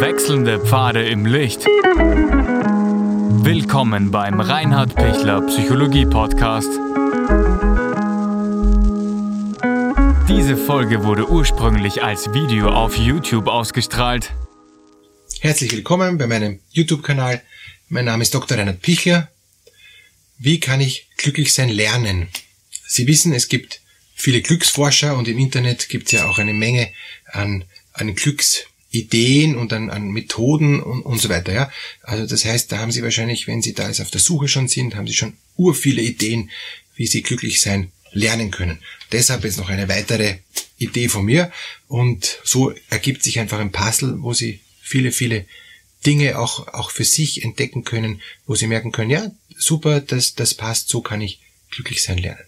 Wechselnde Pfade im Licht. Willkommen beim Reinhard Pichler Psychologie Podcast. Diese Folge wurde ursprünglich als Video auf YouTube ausgestrahlt. Herzlich willkommen bei meinem YouTube-Kanal. Mein Name ist Dr. Reinhard Pichler. Wie kann ich glücklich sein lernen? Sie wissen, es gibt viele Glücksforscher und im Internet gibt es ja auch eine Menge an, an Glücksideen und an, an Methoden und, und so weiter. Ja? Also das heißt, da haben Sie wahrscheinlich, wenn Sie da jetzt auf der Suche schon sind, haben Sie schon ur viele Ideen, wie Sie glücklich sein lernen können. Deshalb jetzt noch eine weitere Idee von mir und so ergibt sich einfach ein Puzzle, wo Sie viele, viele Dinge auch, auch für sich entdecken können, wo Sie merken können, ja, super, das, das passt, so kann ich glücklich sein lernen.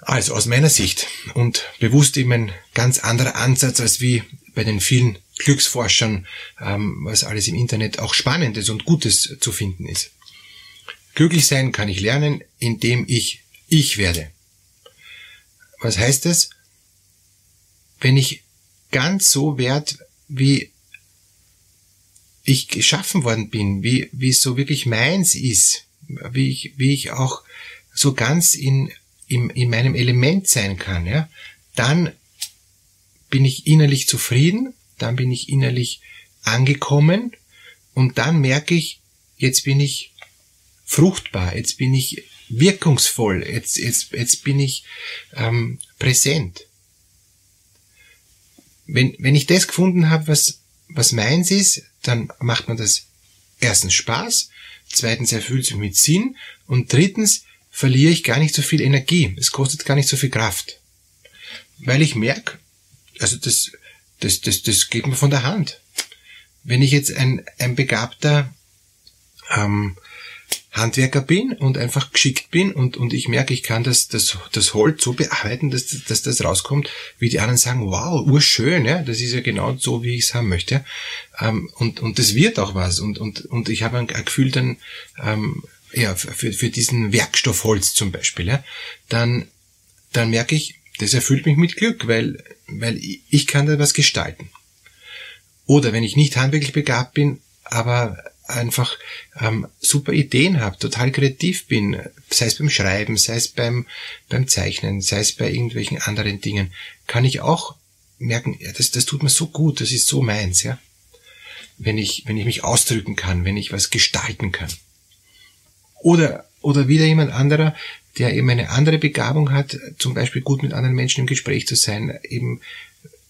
Also aus meiner Sicht und bewusst eben ein ganz anderer Ansatz als wie bei den vielen Glücksforschern, ähm, was alles im Internet auch Spannendes und Gutes zu finden ist. Glücklich sein kann ich lernen, indem ich ich werde. Was heißt das? Wenn ich ganz so werde, wie ich geschaffen worden bin, wie, wie es so wirklich meins ist, wie ich, wie ich auch so ganz in in, in meinem Element sein kann, ja, dann bin ich innerlich zufrieden, dann bin ich innerlich angekommen und dann merke ich, jetzt bin ich fruchtbar, jetzt bin ich wirkungsvoll, jetzt, jetzt, jetzt bin ich ähm, präsent. Wenn, wenn ich das gefunden habe, was, was meins ist, dann macht man das erstens Spaß, zweitens erfüllt sich mit Sinn und drittens verliere ich gar nicht so viel Energie. Es kostet gar nicht so viel Kraft. Weil ich merke, also das, das, das, das geht mir von der Hand. Wenn ich jetzt ein, ein begabter ähm, Handwerker bin und einfach geschickt bin und, und ich merke, ich kann das, das, das Holz so bearbeiten, dass, dass das rauskommt, wie die anderen sagen, wow, urschön, ja, das ist ja genau so, wie ich es haben möchte. Ähm, und, und das wird auch was. Und, und, und ich habe ein, Gefühl dann, ähm, ja, für, für diesen Werkstoff Holz zum Beispiel, ja, dann, dann merke ich, das erfüllt mich mit Glück, weil, weil ich kann da was gestalten. Oder wenn ich nicht handwerklich begabt bin, aber einfach ähm, super Ideen habe, total kreativ bin, sei es beim Schreiben, sei es beim, beim Zeichnen, sei es bei irgendwelchen anderen Dingen, kann ich auch merken, ja, das, das tut mir so gut, das ist so meins, ja. Wenn ich, wenn ich mich ausdrücken kann, wenn ich was gestalten kann. Oder, oder wieder jemand anderer, der eben eine andere Begabung hat, zum Beispiel gut mit anderen Menschen im Gespräch zu sein, eben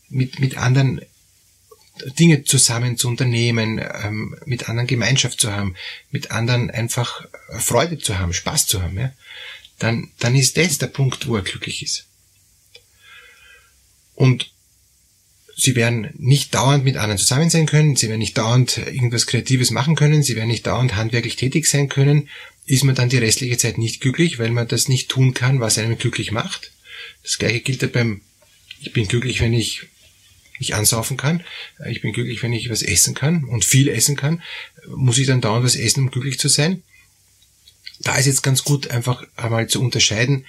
mit, mit anderen Dinge zusammen zu unternehmen, ähm, mit anderen Gemeinschaft zu haben, mit anderen einfach Freude zu haben, Spaß zu haben, ja, dann, dann ist das der Punkt, wo er glücklich ist. Und sie werden nicht dauernd mit anderen zusammen sein können, sie werden nicht dauernd irgendwas Kreatives machen können, sie werden nicht dauernd handwerklich tätig sein können, ist man dann die restliche Zeit nicht glücklich, weil man das nicht tun kann, was einem glücklich macht. Das gleiche gilt ja beim, ich bin glücklich, wenn ich mich ansaufen kann. Ich bin glücklich, wenn ich was essen kann und viel essen kann. Muss ich dann dauernd was essen, um glücklich zu sein? Da ist jetzt ganz gut einfach einmal zu unterscheiden,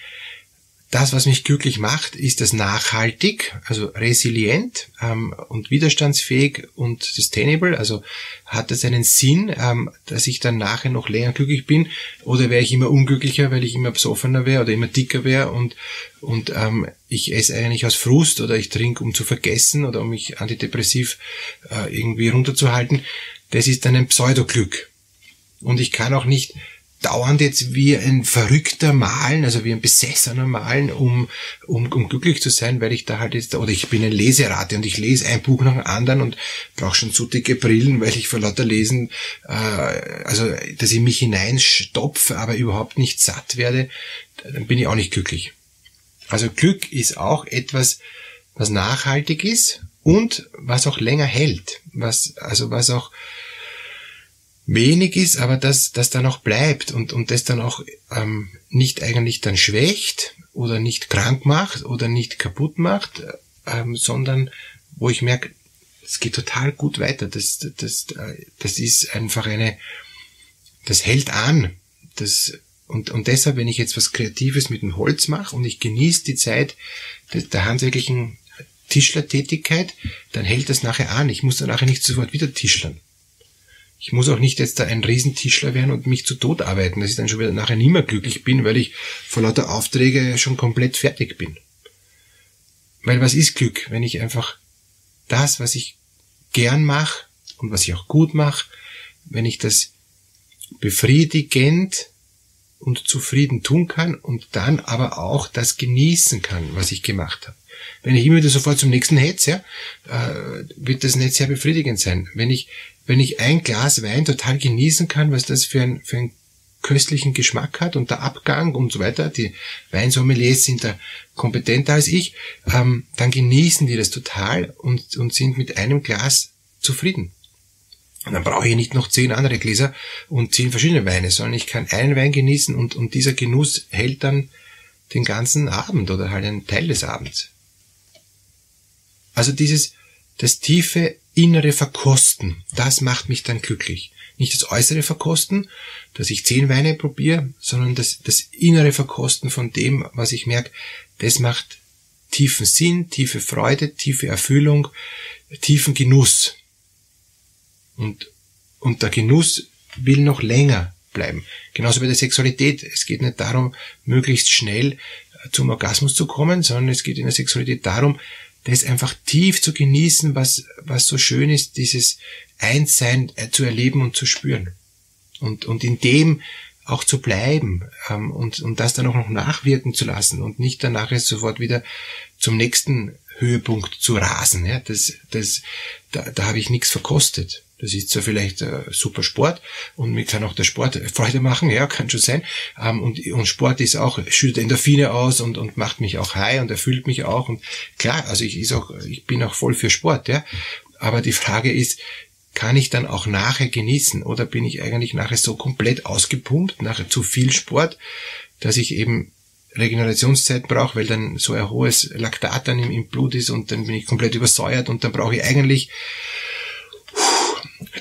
das, was mich glücklich macht, ist das nachhaltig, also resilient ähm, und widerstandsfähig und sustainable. Also hat das einen Sinn, ähm, dass ich dann nachher noch länger glücklich bin? Oder wäre ich immer unglücklicher, weil ich immer besoffener wäre oder immer dicker wäre und, und ähm, ich esse eigentlich aus Frust oder ich trinke, um zu vergessen oder um mich antidepressiv äh, irgendwie runterzuhalten? Das ist dann ein Pseudoglück. Und ich kann auch nicht dauernd jetzt wie ein Verrückter malen, also wie ein Besessener malen, um, um, um glücklich zu sein, weil ich da halt jetzt, oder ich bin ein Leserate und ich lese ein Buch nach dem anderen und brauche schon so dicke Brillen, weil ich vor lauter Lesen, äh, also dass ich mich hineinstopfe, aber überhaupt nicht satt werde, dann bin ich auch nicht glücklich. Also Glück ist auch etwas, was nachhaltig ist und was auch länger hält, was, also was auch wenig ist, aber das, das dann auch bleibt und, und das dann auch ähm, nicht eigentlich dann schwächt oder nicht krank macht oder nicht kaputt macht, ähm, sondern wo ich merke, es geht total gut weiter. Das, das, das ist einfach eine, das hält an. Das, und, und deshalb, wenn ich jetzt was Kreatives mit dem Holz mache und ich genieße die Zeit der handwerklichen Tischlertätigkeit, dann hält das nachher an. Ich muss dann nachher nicht sofort wieder tischlern. Ich muss auch nicht jetzt da ein Riesentischler werden und mich zu Tod arbeiten, dass ich dann schon wieder nachher nicht mehr glücklich bin, weil ich vor lauter Aufträge schon komplett fertig bin. Weil was ist Glück, wenn ich einfach das, was ich gern mache und was ich auch gut mache, wenn ich das befriedigend und zufrieden tun kann und dann aber auch das genießen kann, was ich gemacht habe. Wenn ich immer wieder sofort zum nächsten hetze, ja, äh, wird das nicht sehr befriedigend sein. Wenn ich, wenn ich ein Glas Wein total genießen kann, was das für ein, für ein köstlichen Geschmack hat und der Abgang und so weiter, die Weinsommeliers sind da kompetenter als ich, ähm, dann genießen die das total und, und sind mit einem Glas zufrieden. Und dann brauche ich nicht noch zehn andere Gläser und zehn verschiedene Weine, sondern ich kann einen Wein genießen und, und dieser Genuss hält dann den ganzen Abend oder halt einen Teil des Abends. Also dieses, das tiefe innere Verkosten, das macht mich dann glücklich. Nicht das äußere Verkosten, dass ich zehn Weine probiere, sondern das, das innere Verkosten von dem, was ich merke, das macht tiefen Sinn, tiefe Freude, tiefe Erfüllung, tiefen Genuss. Und, und der Genuss will noch länger bleiben. Genauso bei der Sexualität. Es geht nicht darum, möglichst schnell zum Orgasmus zu kommen, sondern es geht in der Sexualität darum, das einfach tief zu genießen, was, was so schön ist, dieses Einssein äh, zu erleben und zu spüren. Und, und in dem auch zu bleiben ähm, und, und das dann auch noch nachwirken zu lassen und nicht danach jetzt sofort wieder zum nächsten Höhepunkt zu rasen. Ja, das, das, da, da habe ich nichts verkostet. Das ist zwar vielleicht äh, super Sport und mir kann auch der Sport Freude machen, ja, kann schon sein. Ähm, und, und Sport ist auch, schüttet Endorphine aus und, und macht mich auch high und erfüllt mich auch. Und klar, also ich ist auch, ich bin auch voll für Sport, ja. Aber die Frage ist, kann ich dann auch nachher genießen oder bin ich eigentlich nachher so komplett ausgepumpt, nachher zu viel Sport, dass ich eben Regenerationszeit brauche, weil dann so ein hohes Laktat dann im, im Blut ist und dann bin ich komplett übersäuert und dann brauche ich eigentlich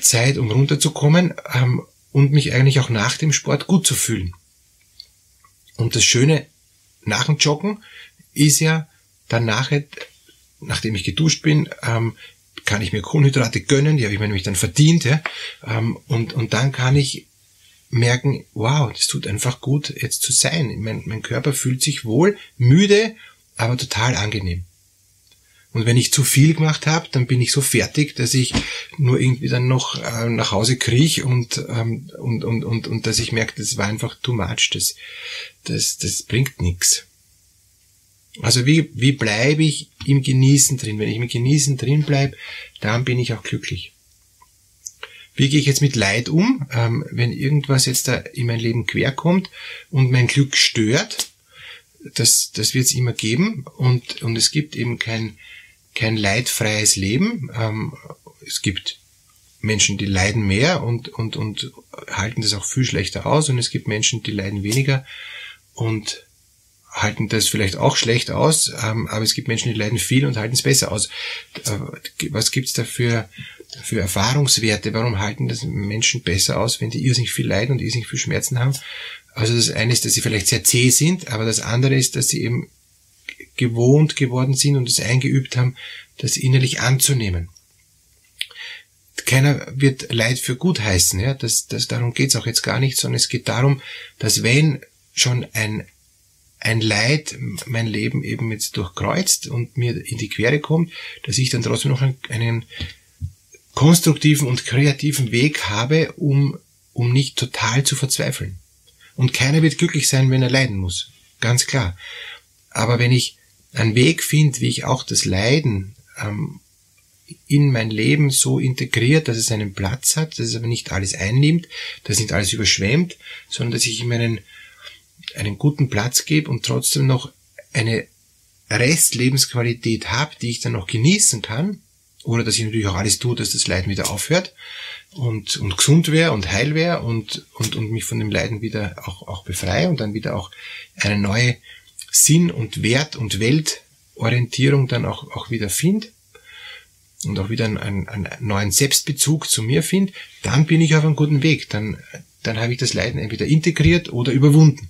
Zeit, um runterzukommen ähm, und mich eigentlich auch nach dem Sport gut zu fühlen. Und das Schöne nach dem Joggen ist ja dann nachher, nachdem ich geduscht bin, ähm, kann ich mir Kohlenhydrate gönnen, die habe ich mir nämlich dann verdient, ja, ähm, und, und dann kann ich merken, wow, das tut einfach gut, jetzt zu sein. Mein, mein Körper fühlt sich wohl, müde, aber total angenehm. Und wenn ich zu viel gemacht habe, dann bin ich so fertig, dass ich nur irgendwie dann noch äh, nach Hause kriech und, ähm, und, und, und, und dass ich merke, das war einfach too much, das, das, das bringt nichts. Also wie, wie bleibe ich im Genießen drin? Wenn ich im Genießen drin bleibe, dann bin ich auch glücklich. Wie gehe ich jetzt mit Leid um, ähm, wenn irgendwas jetzt da in mein Leben querkommt und mein Glück stört? Das, das wird es immer geben und, und es gibt eben kein, kein leidfreies Leben. Ähm, es gibt Menschen, die leiden mehr und, und, und halten das auch viel schlechter aus und es gibt Menschen, die leiden weniger und halten das vielleicht auch schlecht aus, ähm, aber es gibt Menschen, die leiden viel und halten es besser aus. Äh, was gibt's da für, für Erfahrungswerte? Warum halten das Menschen besser aus, wenn die irrsinnig viel leiden und irrsinnig viel Schmerzen haben? Also das eine ist, dass sie vielleicht sehr zäh sind, aber das andere ist, dass sie eben gewohnt geworden sind und es eingeübt haben, das innerlich anzunehmen. Keiner wird Leid für gut heißen, ja, das, das, darum geht's auch jetzt gar nicht, sondern es geht darum, dass wenn schon ein, ein Leid mein Leben eben jetzt durchkreuzt und mir in die Quere kommt, dass ich dann trotzdem noch einen, einen konstruktiven und kreativen Weg habe, um, um nicht total zu verzweifeln. Und keiner wird glücklich sein, wenn er leiden muss. Ganz klar. Aber wenn ich einen Weg finde, wie ich auch das Leiden ähm, in mein Leben so integriert, dass es einen Platz hat, dass es aber nicht alles einnimmt, dass nicht alles überschwemmt, sondern dass ich ihm einen, einen guten Platz gebe und trotzdem noch eine Restlebensqualität habe, die ich dann noch genießen kann, oder dass ich natürlich auch alles tue, dass das Leiden wieder aufhört und, und gesund wäre und heil wäre und, und, und mich von dem Leiden wieder auch, auch befreie und dann wieder auch eine neue Sinn und Wert und Weltorientierung dann auch, auch wieder finde und auch wieder einen, einen neuen Selbstbezug zu mir finde, dann bin ich auf einem guten Weg. Dann, dann habe ich das Leiden entweder integriert oder überwunden.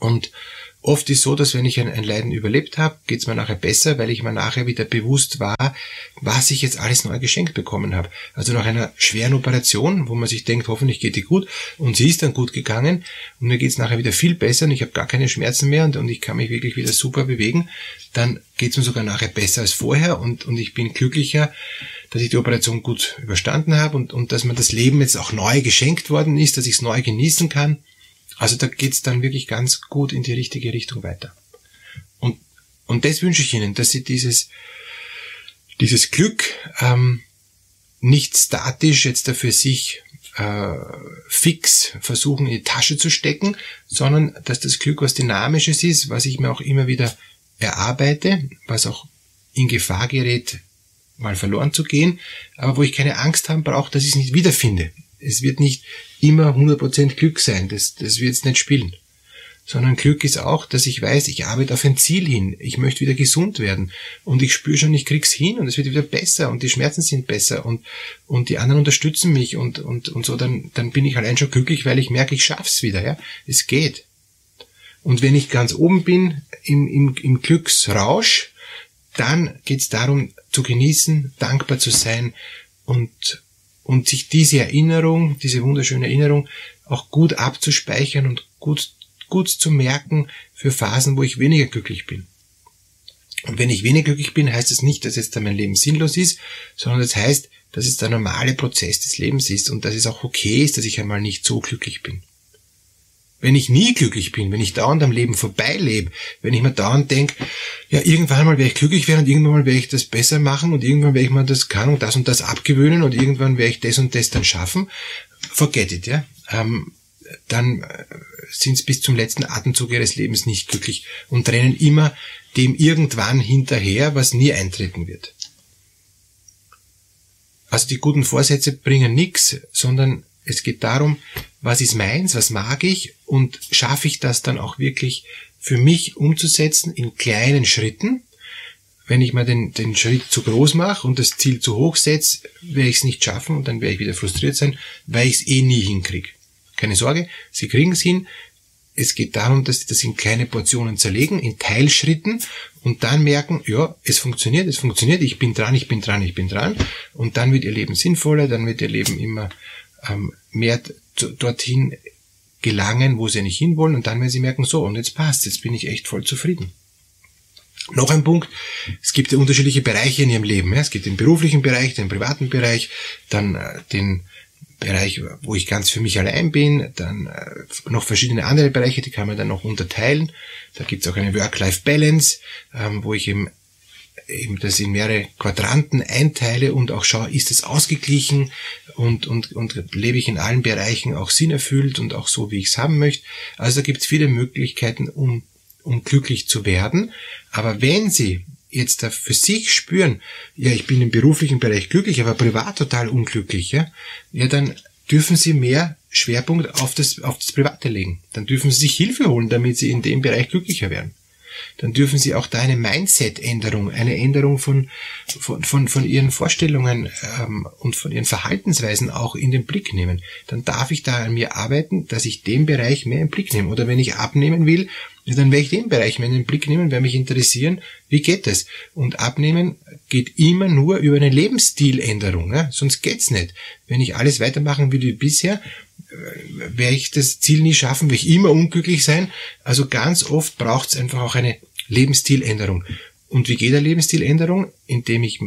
Und, oft ist so, dass wenn ich ein, ein Leiden überlebt habe, geht es mir nachher besser, weil ich mir nachher wieder bewusst war, was ich jetzt alles neu geschenkt bekommen habe. Also nach einer schweren Operation, wo man sich denkt, hoffentlich geht die gut, und sie ist dann gut gegangen, und mir geht es nachher wieder viel besser und ich habe gar keine Schmerzen mehr und, und ich kann mich wirklich wieder super bewegen, dann geht es mir sogar nachher besser als vorher und, und ich bin glücklicher, dass ich die Operation gut überstanden habe und, und dass mir das Leben jetzt auch neu geschenkt worden ist, dass ich es neu genießen kann also da geht's dann wirklich ganz gut in die richtige Richtung weiter. Und, und das wünsche ich Ihnen, dass Sie dieses, dieses Glück ähm, nicht statisch jetzt dafür sich äh, fix versuchen in die Tasche zu stecken, sondern dass das Glück was Dynamisches ist, was ich mir auch immer wieder erarbeite, was auch in Gefahr gerät, mal verloren zu gehen, aber wo ich keine Angst haben brauche, dass ich es nicht wiederfinde. Es wird nicht immer 100% Glück sein, das, das wird es nicht spielen. Sondern Glück ist auch, dass ich weiß, ich arbeite auf ein Ziel hin, ich möchte wieder gesund werden und ich spüre schon, ich krieg's hin und es wird wieder besser und die Schmerzen sind besser und, und die anderen unterstützen mich und, und, und so, dann, dann bin ich allein schon glücklich, weil ich merke, ich schaff's wieder, ja. Es geht. Und wenn ich ganz oben bin, im, im, im Glücksrausch, dann geht's darum, zu genießen, dankbar zu sein und, und sich diese Erinnerung, diese wunderschöne Erinnerung auch gut abzuspeichern und gut, gut zu merken für Phasen, wo ich weniger glücklich bin. Und wenn ich weniger glücklich bin, heißt es das nicht, dass jetzt mein Leben sinnlos ist, sondern das heißt, dass es der normale Prozess des Lebens ist und dass es auch okay ist, dass ich einmal nicht so glücklich bin wenn ich nie glücklich bin, wenn ich dauernd am Leben vorbeilebe, wenn ich mir dauernd denke, ja, irgendwann mal werde ich glücklich werden und irgendwann mal werde ich das besser machen und irgendwann werde ich mal das kann und das und das abgewöhnen und irgendwann werde ich das und das dann schaffen, forget it, ja. Ähm, dann äh, sind sie bis zum letzten Atemzug ihres Lebens nicht glücklich und rennen immer dem irgendwann hinterher, was nie eintreten wird. Also die guten Vorsätze bringen nichts, sondern es geht darum, was ist meins, was mag ich und schaffe ich das dann auch wirklich für mich umzusetzen in kleinen Schritten. Wenn ich mal den, den Schritt zu groß mache und das Ziel zu hoch setze, werde ich es nicht schaffen und dann werde ich wieder frustriert sein, weil ich es eh nie hinkriege. Keine Sorge, Sie kriegen es hin. Es geht darum, dass Sie das in kleine Portionen zerlegen, in Teilschritten und dann merken, ja, es funktioniert, es funktioniert, ich bin dran, ich bin dran, ich bin dran. Und dann wird Ihr Leben sinnvoller, dann wird Ihr Leben immer mehr dorthin gelangen, wo sie nicht hinwollen und dann, wenn sie merken, so, und jetzt passt, jetzt bin ich echt voll zufrieden. Noch ein Punkt, es gibt ja unterschiedliche Bereiche in ihrem Leben. Es gibt den beruflichen Bereich, den privaten Bereich, dann äh, den Bereich, wo ich ganz für mich allein bin, dann äh, noch verschiedene andere Bereiche, die kann man dann noch unterteilen. Da gibt es auch eine Work-Life-Balance, ähm, wo ich eben eben das in mehrere Quadranten einteile und auch schaue, ist es ausgeglichen und, und, und lebe ich in allen Bereichen auch sinnerfüllt und auch so, wie ich es haben möchte. Also da gibt es viele Möglichkeiten, um, um glücklich zu werden. Aber wenn Sie jetzt da für sich spüren, ja, ich bin im beruflichen Bereich glücklich, aber privat total unglücklich, ja, ja dann dürfen Sie mehr Schwerpunkt auf das, auf das Private legen. Dann dürfen Sie sich Hilfe holen, damit Sie in dem Bereich glücklicher werden dann dürfen Sie auch da eine Mindset-Änderung, eine Änderung von, von, von, von Ihren Vorstellungen ähm, und von Ihren Verhaltensweisen auch in den Blick nehmen. Dann darf ich da an mir arbeiten, dass ich den Bereich mehr in den Blick nehme. Oder wenn ich abnehmen will, dann werde ich den Bereich mehr in den Blick nehmen, werde mich interessieren, wie geht es. Und abnehmen geht immer nur über eine Lebensstiländerung, ja? sonst geht's nicht. Wenn ich alles weitermachen will wie bisher, werde ich das Ziel nie schaffen, werde ich immer unglücklich sein. Also ganz oft braucht es einfach auch eine Lebensstiländerung. Und wie geht eine Lebensstiländerung? Indem ich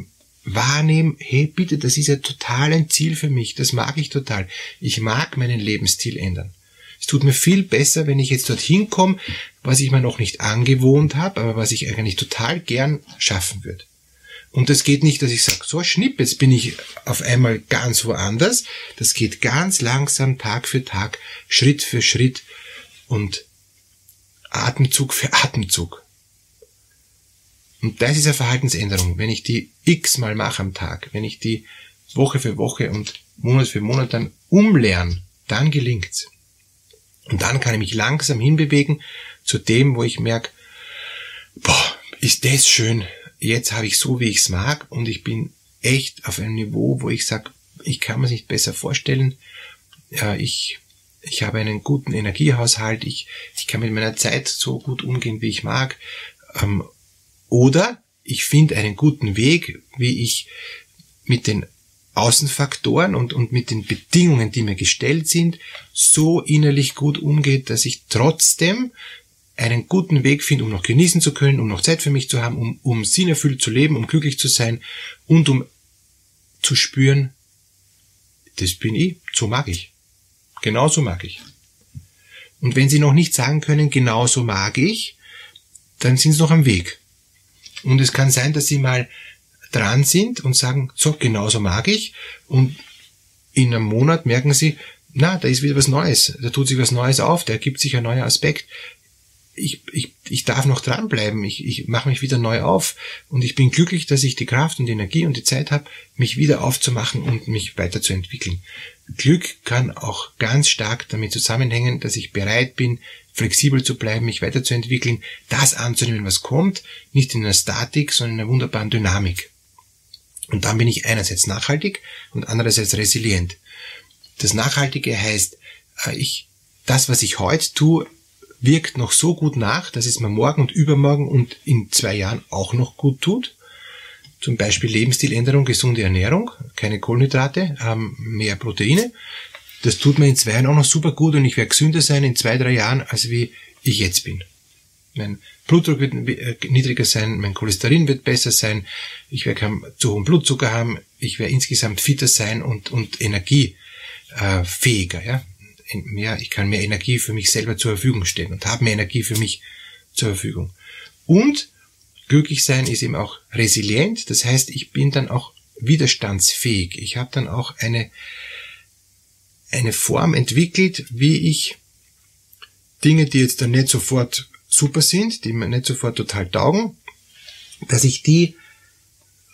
wahrnehme, hey bitte, das ist ja total ein Ziel für mich, das mag ich total. Ich mag meinen Lebensstil ändern. Es tut mir viel besser, wenn ich jetzt dorthin komme, was ich mir noch nicht angewohnt habe, aber was ich eigentlich total gern schaffen würde. Und das geht nicht, dass ich sage, so schnipp, jetzt bin ich auf einmal ganz woanders. Das geht ganz langsam, Tag für Tag, Schritt für Schritt und Atemzug für Atemzug. Und das ist eine Verhaltensänderung. Wenn ich die x-mal mache am Tag, wenn ich die Woche für Woche und Monat für Monat dann umlerne, dann gelingt's. Und dann kann ich mich langsam hinbewegen zu dem, wo ich merke, boah, ist das schön, jetzt habe ich so, wie ich es mag und ich bin echt auf einem Niveau, wo ich sage, ich kann mir es nicht besser vorstellen. Ich, ich habe einen guten Energiehaushalt, ich, ich kann mit meiner Zeit so gut umgehen, wie ich mag. Ähm, oder ich finde einen guten Weg, wie ich mit den Außenfaktoren und, und mit den Bedingungen, die mir gestellt sind, so innerlich gut umgeht, dass ich trotzdem einen guten Weg finde, um noch genießen zu können, um noch Zeit für mich zu haben, um, um sinnerfüllt zu leben, um glücklich zu sein und um zu spüren, das bin ich, so mag ich. Genauso mag ich. Und wenn Sie noch nicht sagen können, genauso mag ich, dann sind Sie noch am Weg. Und es kann sein, dass Sie mal dran sind und sagen, so, genauso mag ich. Und in einem Monat merken Sie, na, da ist wieder was Neues, da tut sich was Neues auf, da ergibt sich ein neuer Aspekt. Ich, ich, ich darf noch dranbleiben, ich, ich mache mich wieder neu auf und ich bin glücklich, dass ich die Kraft und die Energie und die Zeit habe, mich wieder aufzumachen und mich weiterzuentwickeln. Glück kann auch ganz stark damit zusammenhängen, dass ich bereit bin, flexibel zu bleiben, mich weiterzuentwickeln, das anzunehmen, was kommt, nicht in einer Statik, sondern in einer wunderbaren Dynamik. Und dann bin ich einerseits nachhaltig und andererseits resilient. Das Nachhaltige heißt, äh, ich, das, was ich heute tue, wirkt noch so gut nach, dass es mir morgen und übermorgen und in zwei Jahren auch noch gut tut. Zum Beispiel Lebensstiländerung, gesunde Ernährung, keine Kohlenhydrate, mehr Proteine. Das tut mir in zwei Jahren auch noch super gut und ich werde gesünder sein in zwei, drei Jahren, als wie ich jetzt bin. Mein Blutdruck wird äh, niedriger sein, mein Cholesterin wird besser sein, ich werde keinen zu hohen Blutzucker haben, ich werde insgesamt fitter sein und, und energiefähiger. Ja? Mehr, ich kann mehr Energie für mich selber zur Verfügung stellen und habe mehr Energie für mich zur Verfügung. Und glücklich sein ist eben auch resilient, das heißt, ich bin dann auch widerstandsfähig. Ich habe dann auch eine, eine Form entwickelt, wie ich Dinge, die jetzt dann nicht sofort super sind, die mir nicht sofort total taugen, dass ich die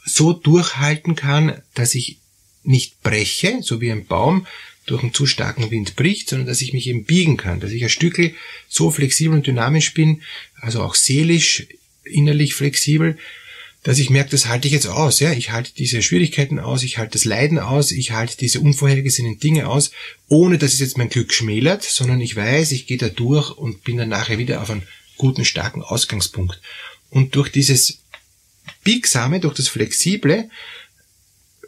so durchhalten kann, dass ich nicht breche, so wie ein Baum durch einen zu starken Wind bricht, sondern dass ich mich eben biegen kann, dass ich ein Stückel so flexibel und dynamisch bin, also auch seelisch, innerlich flexibel, dass ich merke, das halte ich jetzt aus. Ja? Ich halte diese Schwierigkeiten aus, ich halte das Leiden aus, ich halte diese unvorhergesehenen Dinge aus, ohne dass es jetzt mein Glück schmälert, sondern ich weiß, ich gehe da durch und bin dann nachher wieder auf einem guten, starken Ausgangspunkt. Und durch dieses Biegsame, durch das Flexible,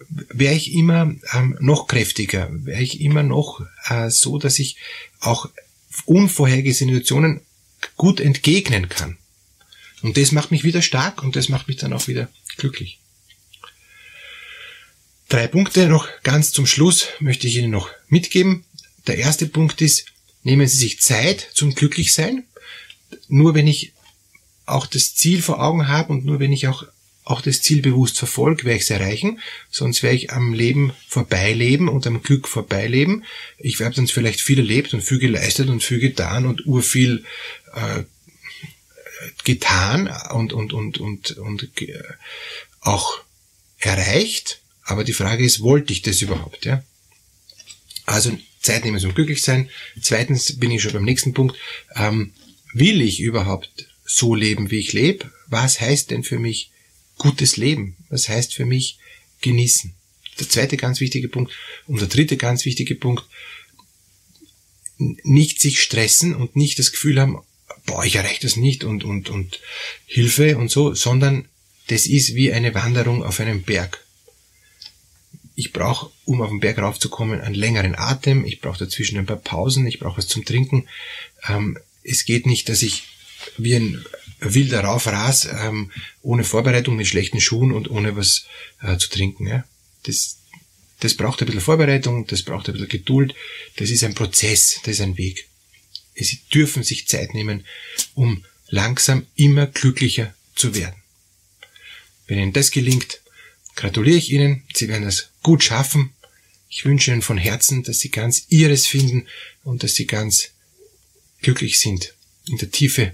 wäre ich immer ähm, noch kräftiger, wäre ich immer noch äh, so, dass ich auch unvorhergesehene Situationen gut entgegnen kann. Und das macht mich wieder stark und das macht mich dann auch wieder glücklich. Drei Punkte noch ganz zum Schluss möchte ich Ihnen noch mitgeben. Der erste Punkt ist, nehmen Sie sich Zeit zum Glücklichsein. Nur wenn ich auch das Ziel vor Augen habe und nur wenn ich auch, auch das Ziel bewusst verfolge, werde ich es erreichen. Sonst werde ich am Leben vorbeileben und am Glück vorbeileben. Ich werde dann vielleicht viel erlebt und viel geleistet und viel getan und urviel äh, getan und, und, und, und, und auch erreicht. Aber die Frage ist, wollte ich das überhaupt? Ja? Also Zeit nehmen zum glücklich sein. Zweitens bin ich schon beim nächsten Punkt. Ähm, will ich überhaupt so leben, wie ich lebe? Was heißt denn für mich gutes Leben? Was heißt für mich genießen? Der zweite ganz wichtige Punkt. Und der dritte ganz wichtige Punkt. Nicht sich stressen und nicht das Gefühl haben, boah, ich erreiche das nicht und, und, und Hilfe und so, sondern das ist wie eine Wanderung auf einem Berg. Ich brauche, um auf den Berg raufzukommen, einen längeren Atem, ich brauche dazwischen ein paar Pausen, ich brauche was zum Trinken. Ähm, es geht nicht, dass ich wie ein wilder Raufras ähm, ohne Vorbereitung mit schlechten Schuhen und ohne was äh, zu trinken. Ja? Das, das braucht ein bisschen Vorbereitung, das braucht ein bisschen Geduld, das ist ein Prozess, das ist ein Weg. Sie dürfen sich Zeit nehmen, um langsam immer glücklicher zu werden. Wenn Ihnen das gelingt, gratuliere ich Ihnen. Sie werden es gut schaffen. Ich wünsche Ihnen von Herzen, dass Sie ganz Ihres finden und dass Sie ganz glücklich sind in der Tiefe